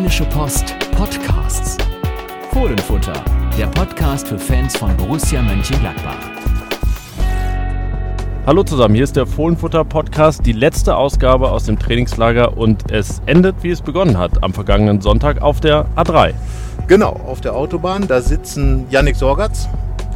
Rheinische Post Podcasts. Fohlenfutter, der Podcast für Fans von Borussia Mönchengladbach. Hallo zusammen, hier ist der Fohlenfutter Podcast, die letzte Ausgabe aus dem Trainingslager und es endet, wie es begonnen hat, am vergangenen Sonntag auf der A3. Genau, auf der Autobahn, da sitzen Yannick Sorgatz,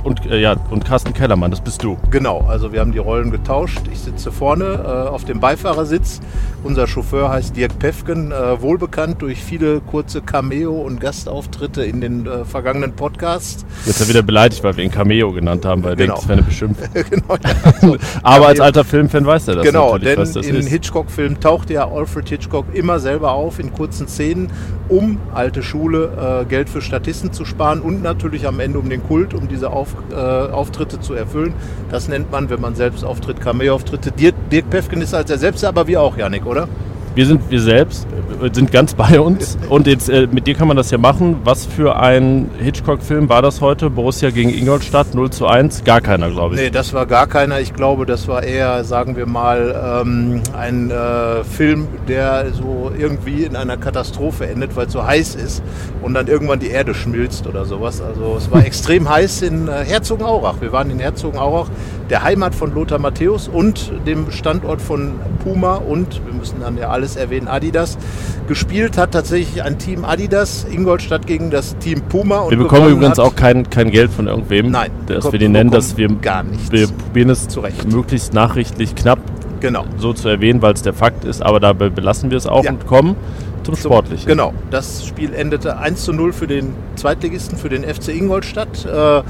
und, äh, ja, und Carsten Kellermann, das bist du. Genau, also wir haben die Rollen getauscht. Ich sitze vorne äh, auf dem Beifahrersitz. Unser Chauffeur heißt Dirk Pefken, äh, wohlbekannt durch viele kurze Cameo- und Gastauftritte in den äh, vergangenen Podcasts. Jetzt er wieder beleidigt, weil wir ihn Cameo genannt haben, weil Genau. denkt, es wäre eine Beschimpfung. genau, ja, also, Aber als alter Filmfan weiß er das Genau, denn was das in. Hitchcock-Filmen taucht ja Alfred Hitchcock immer selber auf in kurzen Szenen, um alte Schule äh, Geld für Statisten zu sparen und natürlich am Ende um den Kult, um diese äh, Auftritte zu erfüllen. Das nennt man, wenn man selbst auftritt, Cameo-Auftritte. Dirk, Dirk ist als er selbst, aber wir auch, Janik, oder? Wir sind wir selbst, äh, sind ganz bei uns und jetzt äh, mit dir kann man das ja machen. Was für ein Hitchcock-Film war das heute? Borussia gegen Ingolstadt 0 zu 1? Gar keiner, glaube ich. Nee, das war gar keiner. Ich glaube, das war eher, sagen wir mal, ähm, ein äh, Film, der so irgendwie in einer Katastrophe endet, weil es so heiß ist und dann irgendwann die Erde schmilzt oder sowas. Also es war extrem heiß in äh, Herzogenaurach. Wir waren in Herzogenaurach, der Heimat von Lothar Matthäus und dem Standort von Puma und, wir müssen dann ja alles erwähnen, Adidas. Gespielt hat tatsächlich ein Team Adidas, Ingolstadt gegen das Team Puma. Und Wir bekommen übrigens auch kein, kein Geld von irgendwem, Nein, dass wir die nennen, dass wir, gar nichts. wir probieren es Zu Recht. möglichst nachrichtlich knapp Genau. so zu erwähnen, weil es der Fakt ist, aber dabei belassen wir es auch Ja. und kommen zum Sportlichen. Genau, das Spiel endete 1 zu 0 für den Zweitligisten, für den FC Ingolstadt. Äh,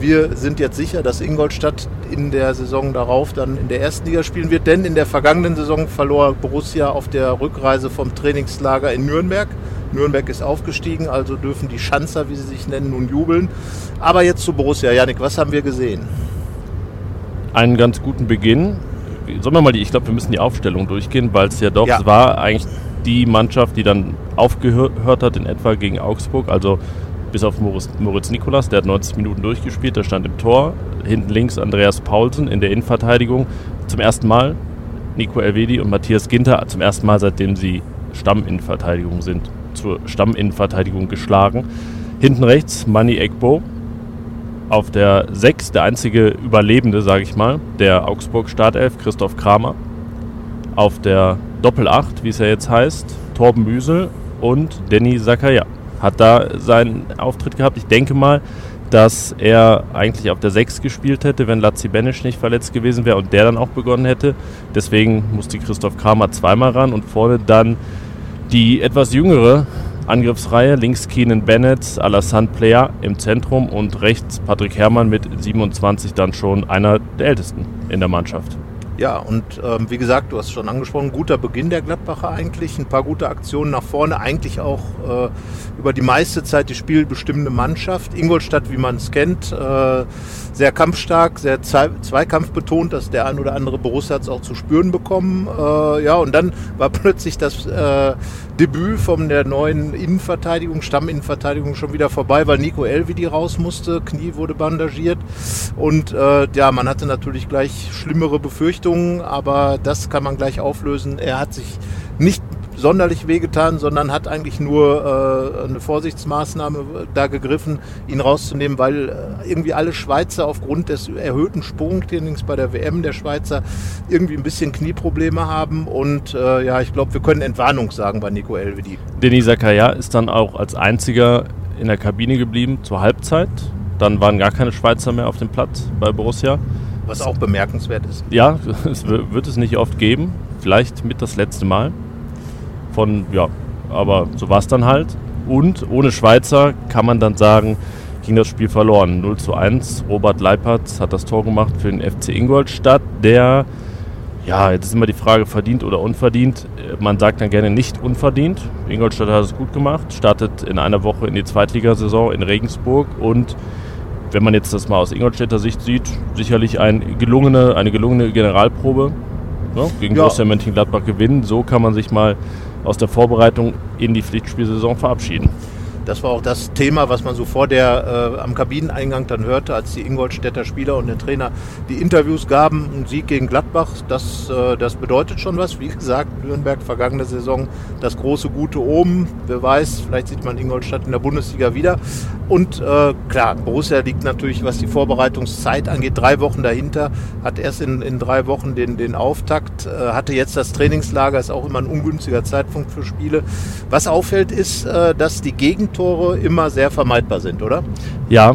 Wir sind jetzt sicher, dass Ingolstadt in der Saison darauf dann in der ersten Liga spielen wird, denn in der vergangenen Saison verlor Borussia auf der Rückreise vom Trainingslager in Nürnberg. Nürnberg ist aufgestiegen, also dürfen die Schanzer, wie sie sich nennen, nun jubeln. Aber jetzt zu Borussia. Janik, was haben wir gesehen? Einen ganz guten Beginn. Sollen wir mal die, ich glaube, wir müssen die Aufstellung durchgehen, weil es ja doch, Ja. war eigentlich die Mannschaft, die dann aufgehört hat in etwa gegen Augsburg, also bis auf Moritz, Moritz Nikolas, der hat 90 Minuten durchgespielt, der stand im Tor. Hinten links Andreas Paulsen in der Innenverteidigung zum ersten Mal. Nico Elvedi und Matthias Ginter zum ersten Mal, seitdem sie Stamminnenverteidigung sind, zur Stamminnenverteidigung geschlagen. Hinten rechts Manny Egbo, auf der 6 der einzige Überlebende, sage ich mal, der Augsburg-Startelf, Christoph Kramer. Auf der Doppel-8, wie es ja jetzt heißt, Torben Müsel und Danny Zakaria. Hat da seinen Auftritt gehabt. Ich denke mal, dass er eigentlich auf der 6 gespielt hätte, wenn Lazzi Benisch nicht verletzt gewesen wäre und der dann auch begonnen hätte. Deswegen musste Christoph Kramer zweimal ran und vorne dann die etwas jüngere Angriffsreihe. Links Keenan Bennett, Alassane Player im Zentrum und rechts Patrick Herrmann mit 27 dann schon einer der ältesten in der Mannschaft. Ja, und ähm, wie gesagt, du hast schon angesprochen, guter Beginn der Gladbacher eigentlich, ein paar gute Aktionen nach vorne, eigentlich auch äh, über die meiste Zeit die spielbestimmende Mannschaft. Ingolstadt, wie man es kennt, äh, sehr kampfstark, sehr zweikampfbetont, dass der ein oder andere Borussia hat es auch zu spüren bekommen. Äh, ja, und dann war plötzlich das äh, Debüt von der neuen Innenverteidigung, Stamminnenverteidigung schon wieder vorbei, weil Nico Elvedi raus musste, Knie wurde bandagiert und äh, ja, man hatte natürlich gleich schlimmere Befürchtungen, aber das kann man gleich auflösen. Er hat sich nicht sonderlich wehgetan, sondern hat eigentlich nur äh, eine Vorsichtsmaßnahme da gegriffen, ihn rauszunehmen, weil äh, irgendwie alle Schweizer aufgrund des erhöhten Sprungtrainings bei der WM der Schweizer irgendwie ein bisschen Knieprobleme haben und äh, ja, ich glaube, wir können Entwarnung sagen bei Nico Elvedi. Denis Zakaria ist dann auch als einziger in der Kabine geblieben zur Halbzeit. Dann waren gar keine Schweizer mehr auf dem Platz bei Borussia. Was auch bemerkenswert ist. Ja, es wird es nicht oft geben. Vielleicht mit das letzte Mal. Von, ja, aber so war es dann halt. Und ohne Schweizer kann man dann sagen, ging das Spiel verloren. 0 zu 1. Robert Leipertz hat das Tor gemacht für den FC Ingolstadt, der, ja, jetzt ist immer die Frage, verdient oder unverdient. Man sagt dann gerne nicht unverdient. Ingolstadt hat es gut gemacht, startet in einer Woche in die Zweitligasaison in Regensburg und wenn man jetzt das mal aus Ingolstädter Sicht sieht, sicherlich ein gelungene, eine gelungene Generalprobe ne, gegen Ja. Borussia Mönchengladbach gewinnen. So kann man sich mal aus der Vorbereitung in die Pflichtspielsaison verabschieden. Das war auch das Thema, was man so vor der äh, am Kabineneingang dann hörte, als die Ingolstädter Spieler und der Trainer die Interviews gaben. Ein Sieg gegen Gladbach, das, äh, das bedeutet schon was. Wie gesagt, Nürnberg vergangene Saison das große Gute oben. Wer weiß, vielleicht sieht man Ingolstadt in der Bundesliga wieder. Und äh, klar, Borussia liegt natürlich, was die Vorbereitungszeit angeht, drei Wochen dahinter. Hat erst in, in drei Wochen den, den Auftakt, äh, hatte jetzt das Trainingslager, ist auch immer ein ungünstiger Zeitpunkt für Spiele. Was auffällt, ist, äh, dass die Gegentore immer sehr vermeidbar sind, oder? Ja,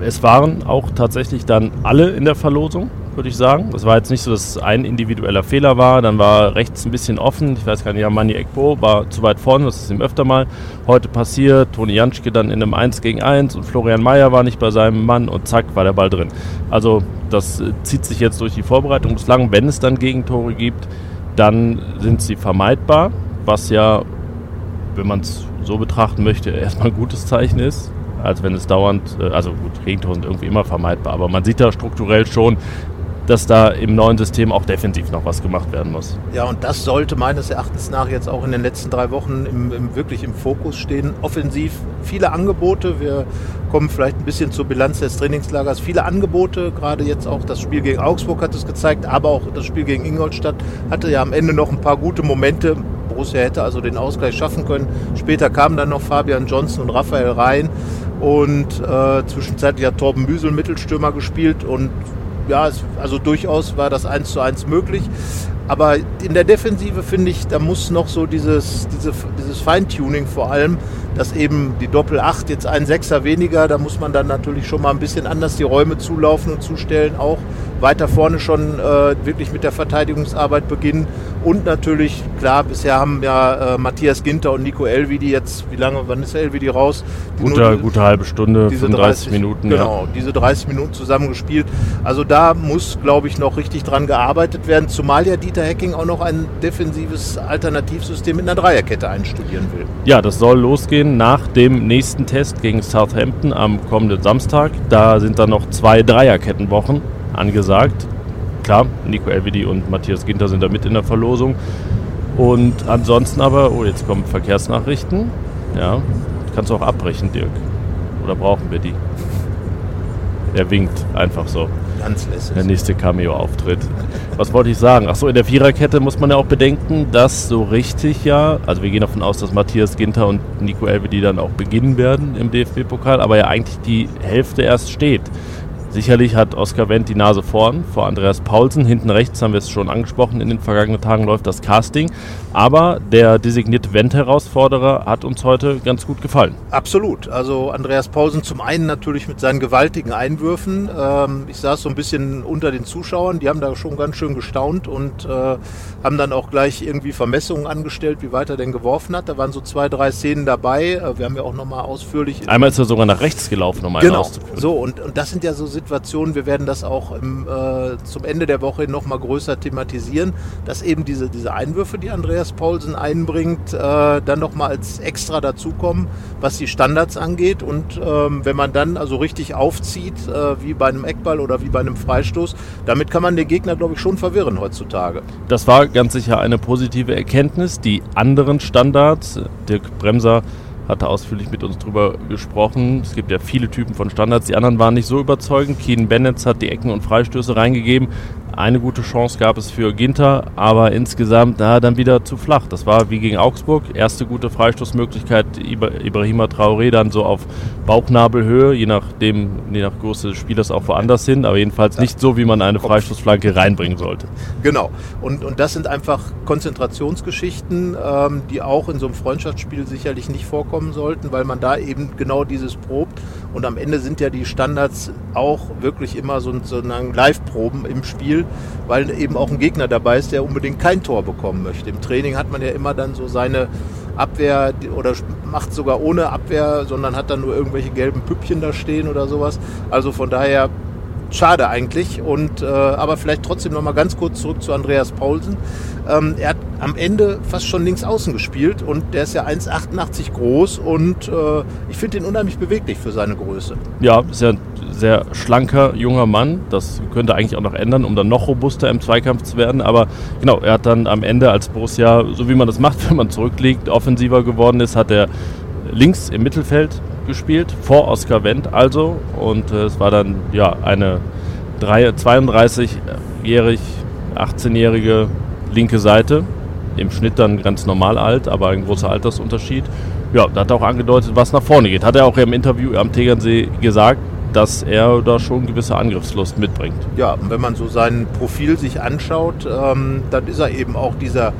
es waren auch tatsächlich dann alle in der Verlosung würde ich sagen. Es war jetzt nicht so, dass es ein individueller Fehler war. Dann war rechts ein bisschen offen. Ich weiß gar nicht, Mani Ekbo war zu weit vorne. Das ist ihm öfter mal heute passiert. Toni Janschke dann in einem 1 gegen 1 und Florian Mayer war nicht bei seinem Mann und zack, war der Ball drin. Also das äh, zieht sich jetzt durch die Vorbereitung bislang. Wenn es dann Gegentore gibt, dann sind sie vermeidbar, was ja, wenn man es so betrachten möchte, erstmal ein gutes Zeichen ist als wenn es dauernd, äh, also gut, Gegentore sind irgendwie immer vermeidbar, aber man sieht da strukturell schon, dass da im neuen System auch defensiv noch was gemacht werden muss. Ja, und das sollte meines Erachtens nach jetzt auch in den letzten drei Wochen im, im, wirklich im Fokus stehen. Offensiv viele Angebote. Wir kommen vielleicht ein bisschen zur Bilanz des Trainingslagers. Viele Angebote, gerade jetzt auch das Spiel gegen Augsburg hat es gezeigt, aber auch das Spiel gegen Ingolstadt hatte ja am Ende noch ein paar gute Momente. Borussia hätte also den Ausgleich schaffen können. Später kamen dann noch Fabian Johnson und Raphael Rhein und äh, zwischenzeitlich hat Torben Büsel Mittelstürmer gespielt und ja, es, also durchaus war das 1 zu 1 möglich. Aber in der Defensive finde ich, da muss noch so dieses, diese, dieses Feintuning vor allem, dass eben die Doppel 8 jetzt ein Sechser weniger, da muss man dann natürlich schon mal ein bisschen anders die Räume zulaufen und zustellen, auch weiter vorne schon äh, wirklich mit der Verteidigungsarbeit beginnen. Und natürlich, klar, bisher haben ja äh, Matthias Ginter und Nico Elvidi jetzt, wie lange, wann ist Elvidi raus? Gute, die, gute halbe Stunde, diese 35 30, Minuten. Genau, ja. diese 30 Minuten zusammen gespielt. Also da muss, glaube ich, noch richtig dran gearbeitet werden, zumal ja Dieter Hecking auch noch ein defensives Alternativsystem in der Dreierkette einstudieren will. Ja, das soll losgehen nach dem nächsten Test gegen Southampton am kommenden Samstag. Da sind dann noch zwei Dreierkettenwochen angesagt. Klar, Nico Elvedi und Matthias Ginter sind da mit in der Verlosung. Und ansonsten aber, oh, jetzt kommen Verkehrsnachrichten. Ja, kannst du auch abbrechen, Dirk. Oder brauchen wir die? Er winkt einfach so. Ganz lässig. Der nächste Cameo-Auftritt. Was wollte ich sagen? Achso, in der Viererkette muss man ja auch bedenken, dass so richtig ja, also wir gehen davon aus, dass Matthias Ginter und Nico Elvedi dann auch beginnen werden im DFB-Pokal, aber ja eigentlich die Hälfte erst steht. Sicherlich hat Oskar Wendt die Nase vorn vor Andreas Paulsen. Hinten rechts haben wir es schon angesprochen. In den vergangenen Tagen läuft das Casting. Aber der designierte Wendt-Herausforderer hat uns heute ganz gut gefallen. Absolut. Also Andreas Paulsen zum einen natürlich mit seinen gewaltigen Einwürfen. Ähm, ich saß so ein bisschen unter den Zuschauern. Die haben da schon ganz schön gestaunt und äh, haben dann auch gleich irgendwie Vermessungen angestellt, wie weit er denn geworfen hat. Da waren so zwei, drei Szenen dabei. Äh, wir haben ja auch nochmal ausführlich... Einmal ist er sogar nach rechts gelaufen, um einen genau. auszuführen. So, und, und das sind ja so Situationen, wir werden das auch im, äh, zum Ende der Woche nochmal größer thematisieren, dass eben diese, diese Einwürfe, die Andreas Paulsen einbringt, äh, dann nochmal als extra dazukommen, was die Standards angeht. Und ähm, wenn man dann also richtig aufzieht, äh, wie bei einem Eckball oder wie bei einem Freistoß, damit kann man den Gegner, glaube ich, schon verwirren heutzutage. Das war ganz sicher eine positive Erkenntnis. Die anderen Standards, Dirk Bremser hatte ausführlich mit uns drüber gesprochen. Es gibt ja viele Typen von Standards. Die anderen waren nicht so überzeugend. Keen Bennett hat die Ecken und Freistöße reingegeben. Eine gute Chance gab es für Ginter, aber insgesamt na, dann wieder zu flach. Das war wie gegen Augsburg. Erste gute Freistoßmöglichkeit Ibrahima Traoré dann so auf Bauchnabelhöhe, je nachdem, je nach Größe des Spielers auch woanders hin, aber jedenfalls nicht so, wie man eine Freistoßflanke reinbringen sollte. Genau. Und, und das sind einfach Konzentrationsgeschichten, ähm, die auch in so einem Freundschaftsspiel sicherlich nicht vorkommen sollten, weil man da eben genau dieses probt. Und am Ende sind ja die Standards auch wirklich immer so, so Live-Proben im Spiel weil eben auch ein Gegner dabei ist, der unbedingt kein Tor bekommen möchte. Im Training hat man ja immer dann so seine Abwehr oder macht sogar ohne Abwehr, sondern hat dann nur irgendwelche gelben Püppchen da stehen oder sowas. Also von daher schade eigentlich. Und, äh, aber vielleicht trotzdem noch mal ganz kurz zurück zu Andreas Paulsen. Ähm, er hat am Ende fast schon links außen gespielt und der ist ja 1,88 groß und äh, ich finde ihn unheimlich beweglich für seine Größe. Ja, ist ja ein sehr schlanker junger Mann. Das könnte eigentlich auch noch ändern, um dann noch robuster im Zweikampf zu werden. Aber genau, er hat dann am Ende als Borussia, so wie man das macht, wenn man zurückliegt, offensiver geworden ist, hat er links im Mittelfeld gespielt, vor Oskar Wendt also. Und äh, es war dann ja eine 32-jährig, 18-jährige linke Seite. Im Schnitt dann ganz normal alt, aber ein großer Altersunterschied. Ja, da hat er auch angedeutet, was nach vorne geht. Hat er auch im Interview am Tegernsee gesagt, dass er da schon gewisse Angriffslust mitbringt. Ja, wenn man so sein Profil sich anschaut, ähm, dann ist er eben auch dieser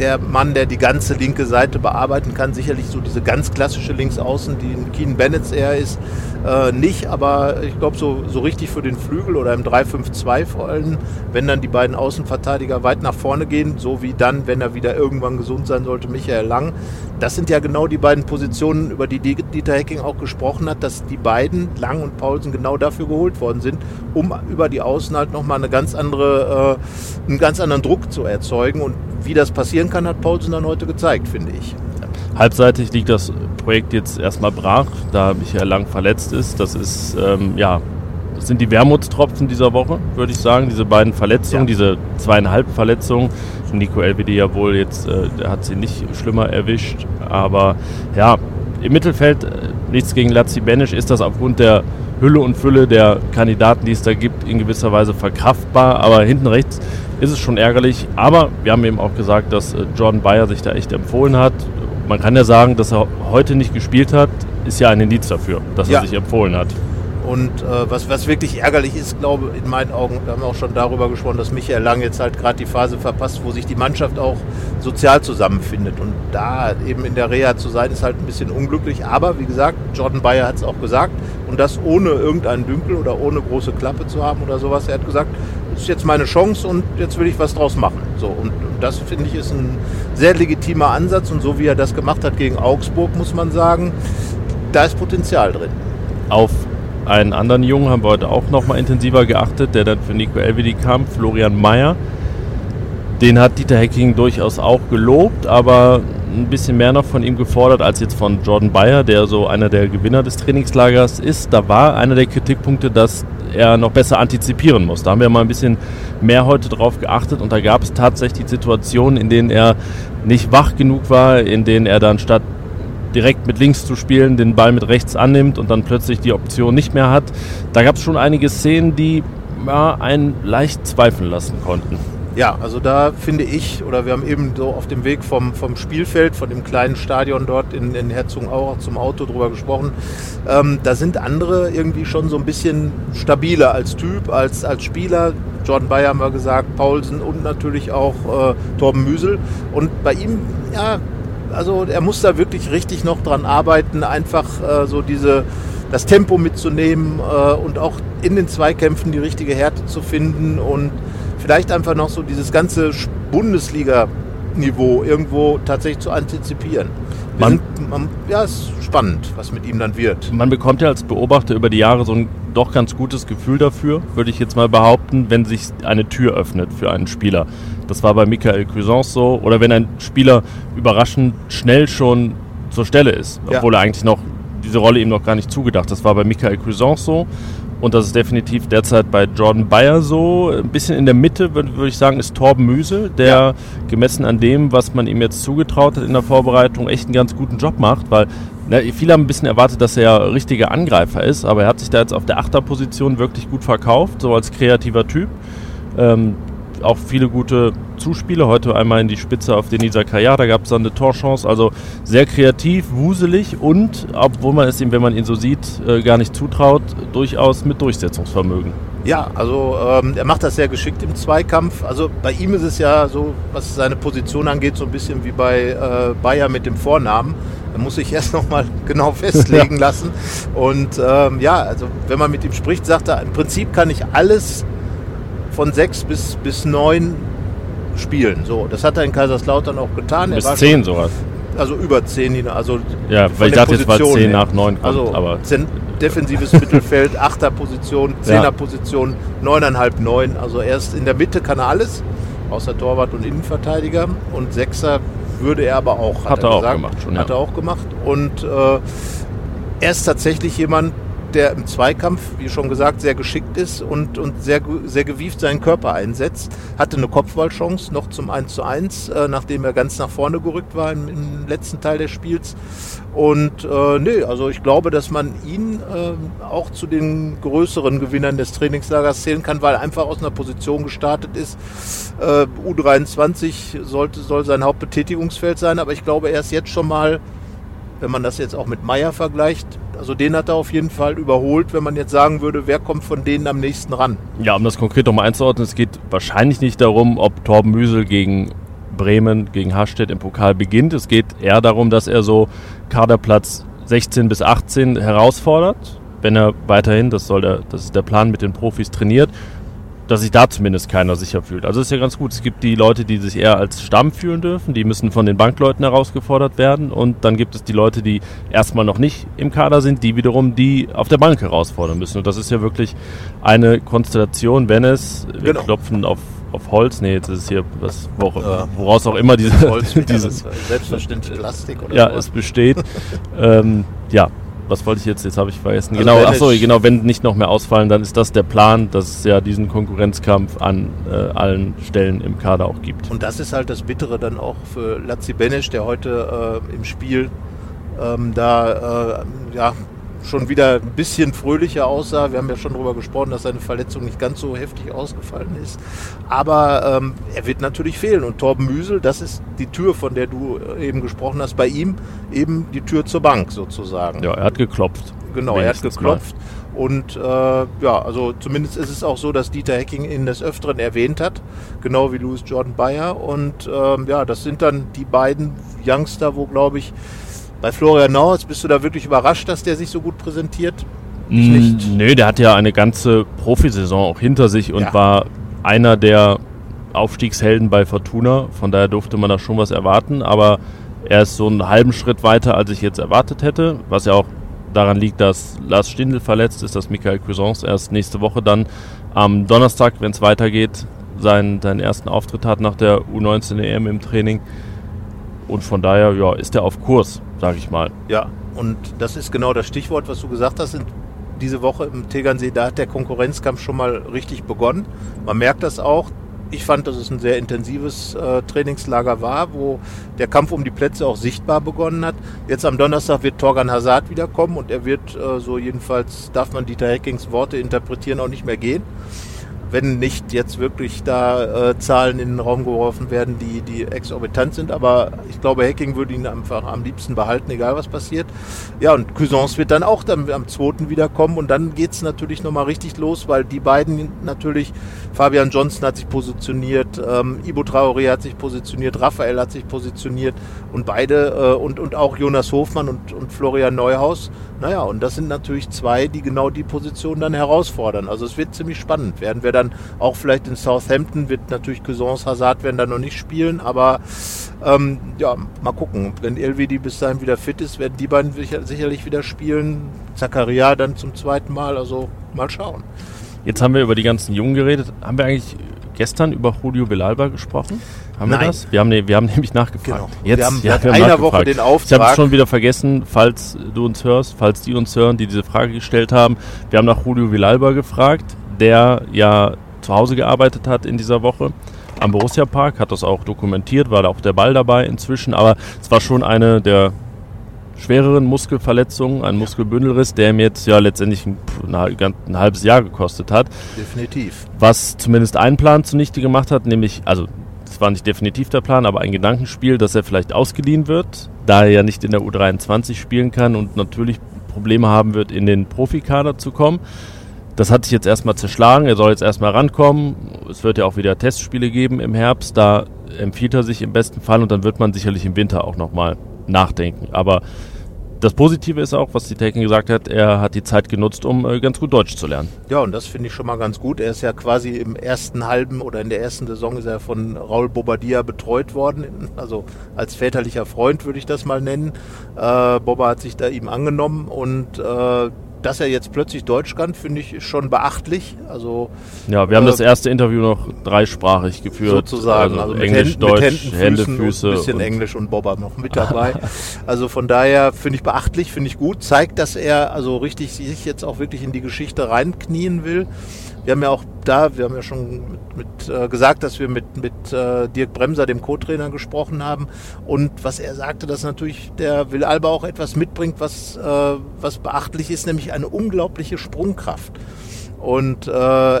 der Mann, der die ganze linke Seite bearbeiten kann. Sicherlich so diese ganz klassische Linksaußen, die in Keen Bennett eher ist, äh, nicht. Aber ich glaube, so, so richtig für den Flügel oder im 3-5-2 vor allem, wenn dann die beiden Außenverteidiger weit nach vorne gehen, so wie dann, wenn er wieder irgendwann gesund sein sollte, Michael Lang. Das sind ja genau die beiden Positionen, über die Dieter Hecking auch gesprochen hat, dass die beiden, Lang und Paulsen, genau dafür geholt worden sind, um über die Außen halt nochmal eine ganz andere, äh, einen ganz anderen Druck zu erzeugen. Und wie das passieren kann, hat Paulsen dann heute gezeigt, finde ich. Halbseitig liegt das Projekt jetzt erstmal brach, da Michael Lang verletzt ist. Das ist, ähm, ja, das sind die Wermutstropfen dieser Woche, würde ich sagen. Diese beiden Verletzungen, ja. diese zweieinhalb Verletzungen. Nico Elvedi ja wohl jetzt, äh, der hat sie nicht schlimmer erwischt. Aber ja, im Mittelfeld äh, nichts gegen Lazzi Benisch. Ist das aufgrund der Hülle und Fülle der Kandidaten, die es da gibt, in gewisser Weise verkraftbar. Aber hinten rechts ist es schon ärgerlich. Aber wir haben eben auch gesagt, dass äh, Jordan Bayer sich da echt empfohlen hat. Man kann ja sagen, dass er heute nicht gespielt hat, ist ja ein Indiz dafür, dass ja. er sich empfohlen hat. Und äh, was, was wirklich ärgerlich ist, glaube ich, in meinen Augen, wir haben auch schon darüber gesprochen, dass Michael Lang jetzt halt gerade die Phase verpasst, wo sich die Mannschaft auch sozial zusammenfindet. Und da eben in der Reha zu sein, ist halt ein bisschen unglücklich. Aber wie gesagt, Jordan Bayer hat es auch gesagt. Und das ohne irgendeinen Dünkel oder ohne große Klappe zu haben oder sowas. Er hat gesagt, das ist jetzt meine Chance und jetzt will ich was draus machen. So, und das finde ich ist ein sehr legitimer Ansatz. Und so wie er das gemacht hat gegen Augsburg, muss man sagen, da ist Potenzial drin. Auf einen anderen Jungen haben wir heute auch nochmal intensiver geachtet, der dann für Nico Elvedi kam, Florian Mayer. Den hat Dieter Hecking durchaus auch gelobt, aber ein bisschen mehr noch von ihm gefordert als jetzt von Jordan Bayer, der so einer der Gewinner des Trainingslagers ist. Da war einer der Kritikpunkte, dass er noch besser antizipieren muss. Da haben wir mal ein bisschen mehr heute drauf geachtet und da gab es tatsächlich Situationen, in denen er nicht wach genug war, in denen er dann statt direkt mit links zu spielen, den Ball mit rechts annimmt und dann plötzlich die Option nicht mehr hat. Da gab es schon einige Szenen, die ja, einen leicht zweifeln lassen konnten. Ja, also da finde ich, oder wir haben eben so auf dem Weg vom, vom Spielfeld, von dem kleinen Stadion dort in, in Herzogenaurach zum Auto drüber gesprochen, ähm, da sind andere irgendwie schon so ein bisschen stabiler als Typ, als, als Spieler. Jordan Bayer haben wir gesagt, Paulsen und natürlich auch äh, Torben Müsel. Und bei ihm, ja, also er muss da wirklich richtig noch dran arbeiten, einfach äh, so diese das Tempo mitzunehmen äh, und auch in den Zweikämpfen die richtige Härte zu finden und vielleicht einfach noch so dieses ganze Bundesliga-Niveau irgendwo tatsächlich zu antizipieren. Man, sind, man, ja, ist spannend, was mit ihm dann wird. Man bekommt ja als Beobachter über die Jahre so ein doch ganz gutes Gefühl dafür, würde ich jetzt mal behaupten, wenn sich eine Tür öffnet für einen Spieler. Das war bei Michael Cuisance so. Oder wenn ein Spieler überraschend schnell schon zur Stelle ist, obwohl ja. er eigentlich noch diese Rolle ihm noch gar nicht zugedacht. Das war bei Michael Cuisance so. Und das ist definitiv derzeit bei Jordan Bayer so. Ein bisschen in der Mitte, würde würd ich sagen, ist Torben Müse, der ja. gemessen an dem, was man ihm jetzt zugetraut hat in der Vorbereitung, echt einen ganz guten Job macht. Weil na, ne, viele haben ein bisschen erwartet, dass er richtiger Angreifer ist, aber er hat sich da jetzt auf der Achterposition wirklich gut verkauft, so als kreativer Typ. Ähm, auch viele gute Zuspiele. Heute einmal in die Spitze auf den Isakaya, da gab es dann eine Torchance. Also sehr kreativ, wuselig und, obwohl man es ihm, wenn man ihn so sieht, äh, gar nicht zutraut, durchaus mit Durchsetzungsvermögen. Ja, also ähm, er macht das sehr geschickt im Zweikampf. Also bei ihm ist es ja so, was seine Position angeht, so ein bisschen wie bei äh, Bayer mit dem Vornamen. Er muss sich erst nochmal genau festlegen lassen. Und ähm, ja, also wenn man mit ihm spricht, sagt er, im Prinzip kann ich alles von sechs bis, bis neun spielen. So, das hat er in Kaiserslautern auch getan. Bis zehn sowas. Also über zehn, also ja, weil ich dachte jetzt mal zehn nach neun kommt, also aber defensives Mittelfeld, Achterposition, Zehnerposition, neuneinhalb, neun. Also erst in der Mitte kann er alles, außer Torwart und Innenverteidiger. Und Sechser würde er aber auch. Hat, hat er, er, auch gemacht schon. Ja. Hat er auch gemacht. Und äh, er ist tatsächlich jemand, der im Zweikampf, wie schon gesagt, sehr geschickt ist und, und sehr, sehr gewieft seinen Körper einsetzt. Hatte eine Kopfballchance noch zum 1 zu 1, äh, nachdem er ganz nach vorne gerückt war im, im letzten Teil des Spiels. Und äh, nee, also ich glaube, dass man ihn äh, auch zu den größeren Gewinnern des Trainingslagers zählen kann, weil er einfach aus einer Position gestartet ist. Äh, U23 sollte, soll sein Hauptbetätigungsfeld sein, aber ich glaube, er ist jetzt schon mal, wenn man das jetzt auch mit Meier vergleicht, also den hat er auf jeden Fall überholt, wenn man jetzt sagen würde, wer kommt von denen am nächsten ran. Ja, um das konkret nochmal einzuordnen, es geht wahrscheinlich nicht darum, ob Torben Müsel gegen Bremen, gegen Hastedt im Pokal beginnt. Es geht eher darum, dass er so Kaderplatz 16 bis 18 herausfordert, wenn er weiterhin, das soll der, das ist der Plan mit den Profis trainiert, dass sich da zumindest keiner sicher fühlt. Also ist ja ganz gut. Es gibt die Leute, die sich eher als Stamm fühlen dürfen, die müssen von den Bankleuten herausgefordert werden und dann gibt es die Leute, die erstmal noch nicht im Kader sind, die wiederum die auf der Bank herausfordern müssen. Und das ist ja wirklich eine Konstellation, wenn es, wir genau. klopfen auf auf Holz, nee, jetzt ist es hier was, woraus auch immer diese, Holz, dieses selbstverständlich Plastik oder Ja, so. es besteht. ähm, ja, was wollte ich jetzt? Jetzt habe ich vergessen. Also genau, achso, genau, wenn nicht noch mehr ausfallen, dann ist das der Plan, dass es ja diesen Konkurrenzkampf an äh, allen Stellen im Kader auch gibt. Und das ist halt das Bittere dann auch für Lazzi Benesch, der heute äh, im Spiel ähm, da äh, ja, schon wieder ein bisschen fröhlicher aussah. Wir haben ja schon darüber gesprochen, dass seine Verletzung nicht ganz so heftig ausgefallen ist. Aber ähm, er wird natürlich fehlen. Und Torben Müsel, das ist die Tür, von der du äh, eben gesprochen hast, bei ihm eben die Tür zur Bank sozusagen. Ja, er hat geklopft. Genau, er hat geklopft. Mal. Und äh, ja, also zumindest ist es auch so, dass Dieter Hecking ihn des Öfteren erwähnt hat, genau wie Louis Jordan Bayer. Und ähm, ja, das sind dann die beiden Youngster, wo, glaube ich, bei Florian Naus, bist du da wirklich überrascht, dass der sich so gut präsentiert? Ich nicht. Nö, der hat ja eine ganze Profisaison auch hinter sich und ja. war einer der Aufstiegshelden bei Fortuna. Von daher durfte man da schon was erwarten. Aber er ist so einen halben Schritt weiter, als ich jetzt erwartet hätte. Was ja auch daran liegt, dass Lars Stindl verletzt ist, dass Michael Cuisance erst nächste Woche dann am Donnerstag, wenn es weitergeht, seinen, seinen ersten Auftritt hat nach der U19 EM im Training. Und von daher ja, ist er auf Kurs, sage ich mal. Ja, und das ist genau das Stichwort, was du gesagt hast. Diese Woche im Tegernsee, da hat der Konkurrenzkampf schon mal richtig begonnen. Man merkt das auch. Ich fand, dass es ein sehr intensives äh, Trainingslager war, wo der Kampf um die Plätze auch sichtbar begonnen hat. Jetzt am Donnerstag wird Torgan Hazard wiederkommen und er wird, äh, so jedenfalls darf man Dieter Heckings Worte interpretieren, auch nicht mehr gehen wenn nicht jetzt wirklich da äh, Zahlen in den Raum geworfen werden, die, die exorbitant sind. Aber ich glaube, Hacking würde ihn einfach am liebsten behalten, egal was passiert. Ja, und Cuisance wird dann auch dann am 2. wiederkommen und dann geht es natürlich nochmal richtig los, weil die beiden natürlich, Fabian Johnson hat sich positioniert, ähm, Ibo Traoré hat sich positioniert, Raphael hat sich positioniert und beide äh, und, und auch Jonas Hofmann und, und Florian Neuhaus. Naja, und das sind natürlich zwei, die genau die Position dann herausfordern. Also es wird ziemlich spannend. Werden wir dann auch vielleicht in Southampton, wird natürlich Cousins Hazard werden da noch nicht spielen, aber ähm, ja, mal gucken. Wenn LWD bis dahin wieder fit ist, werden die beiden sicher, sicherlich wieder spielen. Zakaria dann zum zweiten Mal, also mal schauen. Jetzt haben wir über die ganzen Jungen geredet. Haben wir eigentlich gestern über Julio Villalba gesprochen? Haben Nein. wir das? Wir haben, ne, wir haben nämlich nachgefragt. Genau. Jetzt, wir haben ja, wir einer Woche den Auftrag. Ich habe es schon wieder vergessen, falls du uns hörst, falls die uns hören, die diese Frage gestellt haben. Wir haben nach Julio Villalba gefragt, der ja zu Hause gearbeitet hat in dieser Woche am Borussia Park, hat das auch dokumentiert, war da auch der Ball dabei inzwischen, aber es war schon eine der schwereren Muskelverletzungen, ein Muskelbündelriss, der ihm jetzt ja letztendlich ein, ein, halbes Jahr gekostet hat. Definitiv. Was zumindest einen Plan zunichte gemacht hat, nämlich, also es war nicht definitiv der Plan, aber ein Gedankenspiel, dass er vielleicht ausgeliehen wird, da er ja nicht in der U23 spielen kann und natürlich Probleme haben wird, in den Profikader zu kommen. Das hat sich jetzt erstmal zerschlagen. Er soll jetzt erstmal rankommen. Es wird ja auch wieder Testspiele geben im Herbst. Da empfiehlt er sich im besten Fall und dann wird man sicherlich im Winter auch nochmal nachdenken. Aber das Positive ist auch, was die Tekken gesagt hat, er hat die Zeit genutzt, um äh, ganz gut Deutsch zu lernen. Ja, und das finde ich schon mal ganz gut. Er ist ja quasi im ersten halben oder in der ersten Saison ist er von Raul Bobadilla betreut worden. Also als väterlicher Freund würde ich das mal nennen. Äh, Boba hat sich da ihm angenommen und äh, dass er jetzt plötzlich Deutsch kann, finde ich schon beachtlich. Also ja, wir haben äh, das erste Interview noch dreisprachig geführt. Sozusagen, also, also mit Englisch, Händen, Deutsch, Händen, Hände, Füßen Füße. und ein bisschen und- Englisch und Bobber noch mit dabei. also von daher finde ich beachtlich, finde ich gut. Zeigt, dass er also richtig sich jetzt auch wirklich in die Geschichte reinknien will. Wir haben ja auch da, wir haben ja schon mit, mit äh, gesagt, dass wir mit, mit äh, Dirk Bremser, dem Co-Trainer, gesprochen haben. Und was er sagte, dass natürlich der Will Alba auch etwas mitbringt, was, äh, was beachtlich ist, nämlich eine unglaubliche Sprungkraft. Und äh,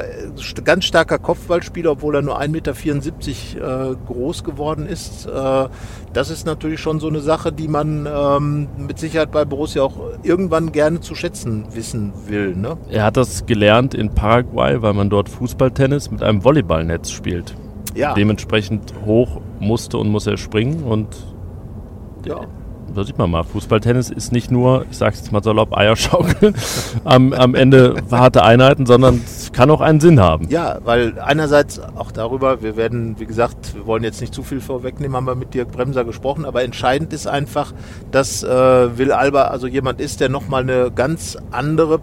ganz starker Kopfballspieler, obwohl er nur 1,74 Meter äh, groß geworden ist. Äh, das ist natürlich schon so eine Sache, die man ähm, mit Sicherheit bei Borussia auch irgendwann gerne zu schätzen wissen will. Ne? Er hat das gelernt in Paraguay, weil man dort Fußballtennis mit einem Volleyballnetz spielt. Ja, Dementsprechend hoch musste und muss er springen und ja. Da sieht man mal, Fußballtennis ist nicht nur, ich sag's jetzt mal salopp, Eierschaukeln am, am Ende harte Einheiten, sondern es kann auch einen Sinn haben. Ja, weil einerseits auch darüber, wir werden, wie gesagt, wir wollen jetzt nicht zu viel vorwegnehmen, haben wir mit Dirk Bremser gesprochen, aber entscheidend ist einfach, dass äh, Will Alba also jemand ist, der nochmal eine ganz andere,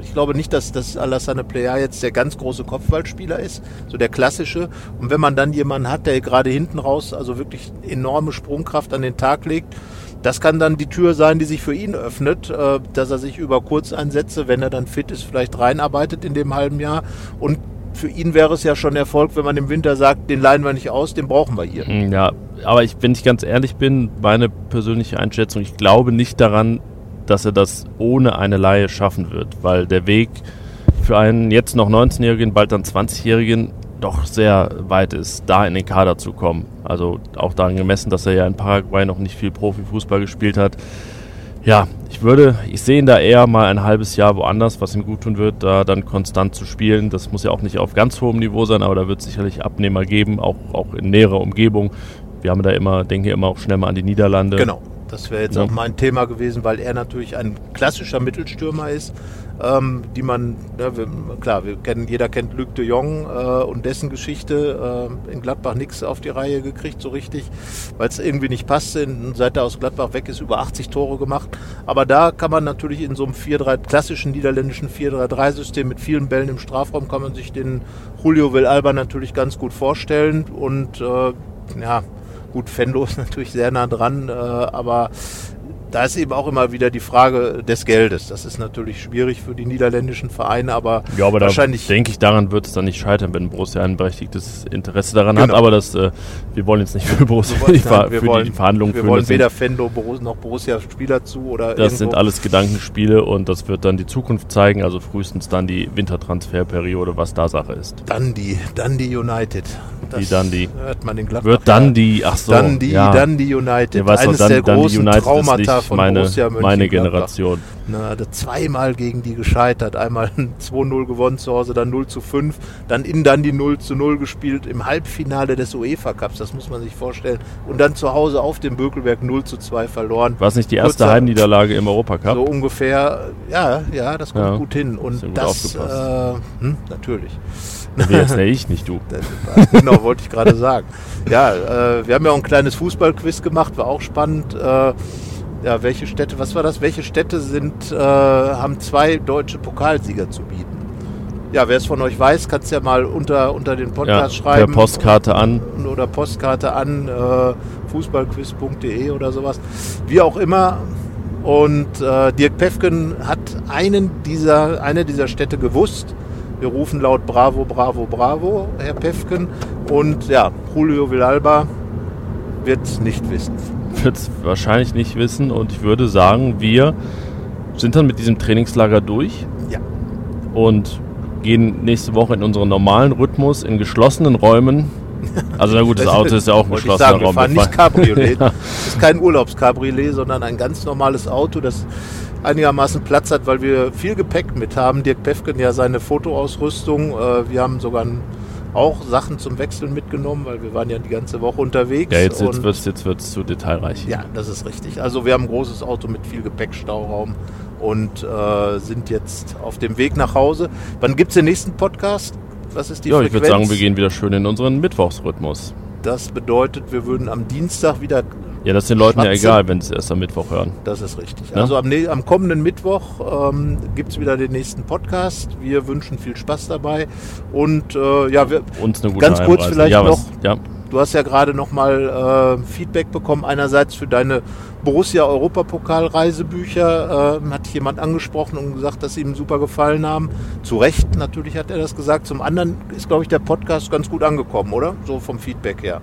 ich glaube nicht, dass das Alassane Plea jetzt der ganz große Kopfballspieler ist, so der klassische. Und wenn man dann jemanden hat, der gerade hinten raus also wirklich enorme Sprungkraft an den Tag legt, das kann dann die Tür sein, die sich für ihn öffnet, äh, dass er sich über Kurzeinsätze, wenn er dann fit ist, vielleicht reinarbeitet in dem halben Jahr. Und für ihn wäre es ja schon Erfolg, wenn man im Winter sagt, den leihen wir nicht aus, den brauchen wir hier. Mm, Ja, aber ich, wenn ich ganz ehrlich bin, meine persönliche Einschätzung, ich glaube nicht daran, dass er das ohne eine Laie schaffen wird, weil der Weg für einen jetzt noch 19-Jährigen, bald dann 20-Jährigen doch sehr weit ist, da in den Kader zu kommen. Also auch daran gemessen, dass er ja in Paraguay noch nicht viel Profifußball gespielt hat. Ja, ich würde, ich sehe ihn da eher mal ein halbes Jahr woanders, was ihm gut tun wird, da dann konstant zu spielen. Das muss ja auch nicht auf ganz hohem Niveau sein, aber da wird es sicherlich Abnehmer geben, auch, auch in näherer Umgebung. Wir haben da immer, denke immer auch schnell mal an die Niederlande. Genau. Das wäre jetzt Ja. auch mein Thema gewesen, weil er natürlich ein klassischer Mittelstürmer ist, ähm, die man, ja, wir, klar, wir kennen, jeder kennt Luc de Jong äh, und dessen Geschichte. Äh, in Gladbach nichts auf die Reihe gekriegt, so richtig, weil es irgendwie nicht passte. Und seit er aus Gladbach weg ist, über 80 Tore gemacht. Aber da kann man natürlich in so einem 4-3, klassischen niederländischen 4-3-3-System mit vielen Bällen im Strafraum, kann man sich den Julio Villalba natürlich ganz gut vorstellen. Und äh, ja, Gut, Fenlo ist natürlich sehr nah dran, äh, aber da ist eben auch immer wieder die Frage des Geldes. Das ist natürlich schwierig für die niederländischen Vereine, aber Ja, aber wahrscheinlich denke ich, daran wird es dann nicht scheitern, wenn Borussia ein berechtigtes Interesse daran hat. Genau. Aber das, äh, wir wollen jetzt nicht für Borussia Wir wollen- nein, wir für wollen- die Verhandlungen wir führen. wollen Das sind- weder Fendo noch Borussia Spieler zu oder Das sind irgendwo- alles Gedankenspiele und das wird dann die Zukunft zeigen, also frühestens dann die Wintertransferperiode, was da Sache ist. dann die, dann die United. Die Dundee. hört man in Gladbach. Wird dann die, ach so, dann die, ja. dann die United. Ja, weißt Eines dann, der dann großen United Traumata nicht von meine, Borussia meine. Generation. Na, hat zweimal gegen die gescheitert. Einmal 2-0 gewonnen zu Hause, dann 0 zu 5, dann in dann die 0 zu 0 gespielt im Halbfinale des UEFA Cups, das muss man sich vorstellen. Und dann zu Hause auf dem Bökelberg 0 zu 2 verloren. War es nicht die erste Kurzer- Heimniederlage im Europacup? So ungefähr, ja, ja, das kommt Ja, gut hin. Und gut das, äh, hm, natürlich. Nee, jetzt nee, ich, nicht du. Das- genau, wollte ich gerade sagen. Ja, äh, wir haben ja auch ein kleines Fußballquiz gemacht, war auch spannend. Äh, ja, welche Städte, was war das? Welche Städte sind, äh, haben zwei deutsche Pokalsieger zu bieten? Ja, wer es von euch weiß, kann es ja mal unter, unter den Ja, Podcast per schreiben. Postkarte an. Oder Postkarte an äh, fußballquiz.de oder sowas. Wie auch immer. Und äh, Dirk Pefken hat einen dieser, eine dieser Städte gewusst. Wir rufen laut Bravo, Bravo, Bravo, Herr Pefken. Und ja, Julio Villalba wird es nicht wissen. Wird es wahrscheinlich nicht wissen und ich würde sagen, wir sind dann mit diesem Trainingslager durch Ja. und gehen nächste Woche in unseren normalen Rhythmus in geschlossenen Räumen. Also na gut, das Auto ist ja auch ein geschlossener sagen, wir Raum. fahren Wir nicht fahren- Cabriolet. Ja. Das ist kein Urlaubscabriolet, sondern ein ganz normales Auto, das einigermaßen Platz hat, weil wir viel Gepäck mit haben. Dirk Pefken ja seine Fotoausrüstung. Äh, Wir haben sogar ein, auch Sachen zum Wechseln mitgenommen, weil wir waren ja die ganze Woche unterwegs. Ja, jetzt, jetzt wird es jetzt wird's zu detailreich. ja, das ist richtig. Also wir haben ein großes Auto mit viel Gepäckstauraum und äh, sind jetzt auf dem Weg nach Hause. Wann gibt es den nächsten Podcast? Was ist die Ja, ich Frequenz? würde sagen, wir gehen wieder schön in unseren Mittwochsrhythmus. Das bedeutet, wir würden am Dienstag wieder Ja, das ist den Leuten ja Schwatze. egal, wenn sie es erst am Mittwoch hören. Das ist richtig. Ja? Also am, ne- am kommenden Mittwoch ähm, gibt es wieder den nächsten Podcast. Wir wünschen viel Spaß dabei. Und äh, ja, wir, Uns eine gute Ganz kurz Heimreise. vielleicht ja, noch. Was, ja, du hast ja gerade nochmal äh, Feedback bekommen. Einerseits für deine Borussia Europapokal-Reisebücher äh, hat jemand angesprochen und gesagt, dass sie ihm super gefallen haben. Zu Recht natürlich hat er das gesagt. Zum anderen ist, glaube ich, der Podcast ganz gut angekommen, oder? So vom Feedback her.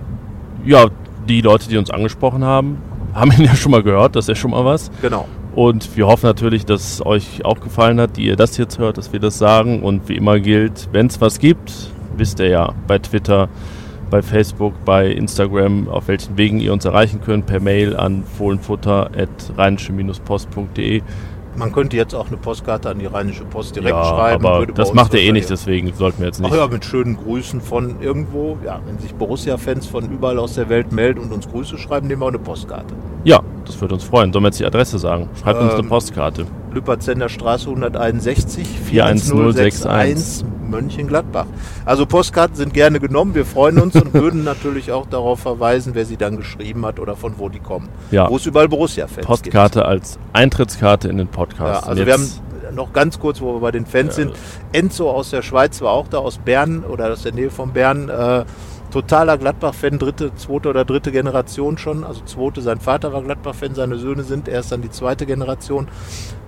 ja, die Leute, die uns angesprochen haben, haben ihn ja schon mal gehört. Das ist ja schon mal was. Genau. Und wir hoffen natürlich, dass es euch auch gefallen hat, die ihr das jetzt hört, dass wir das sagen. Und wie immer gilt, wenn es was gibt, wisst ihr ja, bei Twitter, bei Facebook, bei Instagram, auf welchen Wegen ihr uns erreichen könnt, per Mail an fohlenfutter.rheinische-post.de. Man könnte jetzt auch eine Postkarte an die Rheinische Post direkt Ja, schreiben. aber das macht ihr eh nicht, deswegen sollten wir jetzt nicht. Ach ja, mit schönen Grüßen von irgendwo. Ja, wenn sich Borussia-Fans von überall aus der Welt melden und uns Grüße schreiben, nehmen wir auch eine Postkarte. Ja, das würde uns freuen. Sollen wir jetzt die Adresse sagen? Schreibt uns eine Ähm, Postkarte. Lüpertzender Straße 161 41061 41061 Mönchengladbach. Also Postkarten sind gerne genommen. Wir freuen uns und würden natürlich auch darauf verweisen, wer sie dann geschrieben hat oder von wo die kommen. Ja. Wo es überall Borussia-Fans gibt. Postkarte als Eintrittskarte in den Podcast. Ja, also wir haben noch ganz kurz, wo wir bei den Fans sind. Enzo aus der Schweiz war auch da, aus Bern oder aus der Nähe von Bern. Äh, totaler Gladbach-Fan, dritte, zweite oder dritte Generation schon. Also zweite, sein Vater war Gladbach-Fan, seine Söhne sind erst dann die zweite Generation.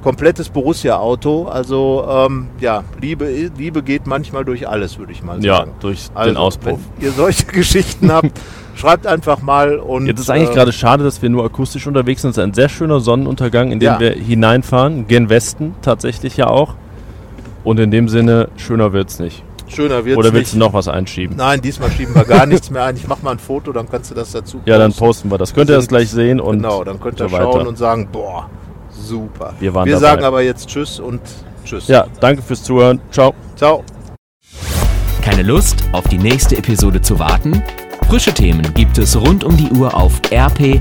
Komplettes Borussia-Auto. Also ähm, ja, Liebe, Liebe geht manchmal durch alles, würde ich mal ja, sagen. durch Also, den Auspuff. Wenn ihr solche Geschichten habt, schreibt einfach mal und Jetzt ist eigentlich äh, gerade schade, dass wir nur akustisch unterwegs sind. Es ist ein sehr schöner Sonnenuntergang, in den Ja. wir hineinfahren. Gen Westen tatsächlich ja auch. Und in dem Sinne, schöner wird's nicht. Schöner wird Oder willst du noch was einschieben? Nein, diesmal schieben wir gar nichts mehr ein. Ich mache mal ein Foto, dann kannst du das dazu Ja, dann posten. posten wir das. Könnt ihr das gleich sehen und genau, dann könnt ihr so schauen weiter. und sagen, boah, super. Wir waren Wir dabei. sagen aber jetzt Tschüss und Tschüss. Ja, danke fürs Zuhören. Ciao. Ciao. Keine Lust, auf die nächste Episode zu warten? Frische Themen gibt es rund um die Uhr auf rp-online.de.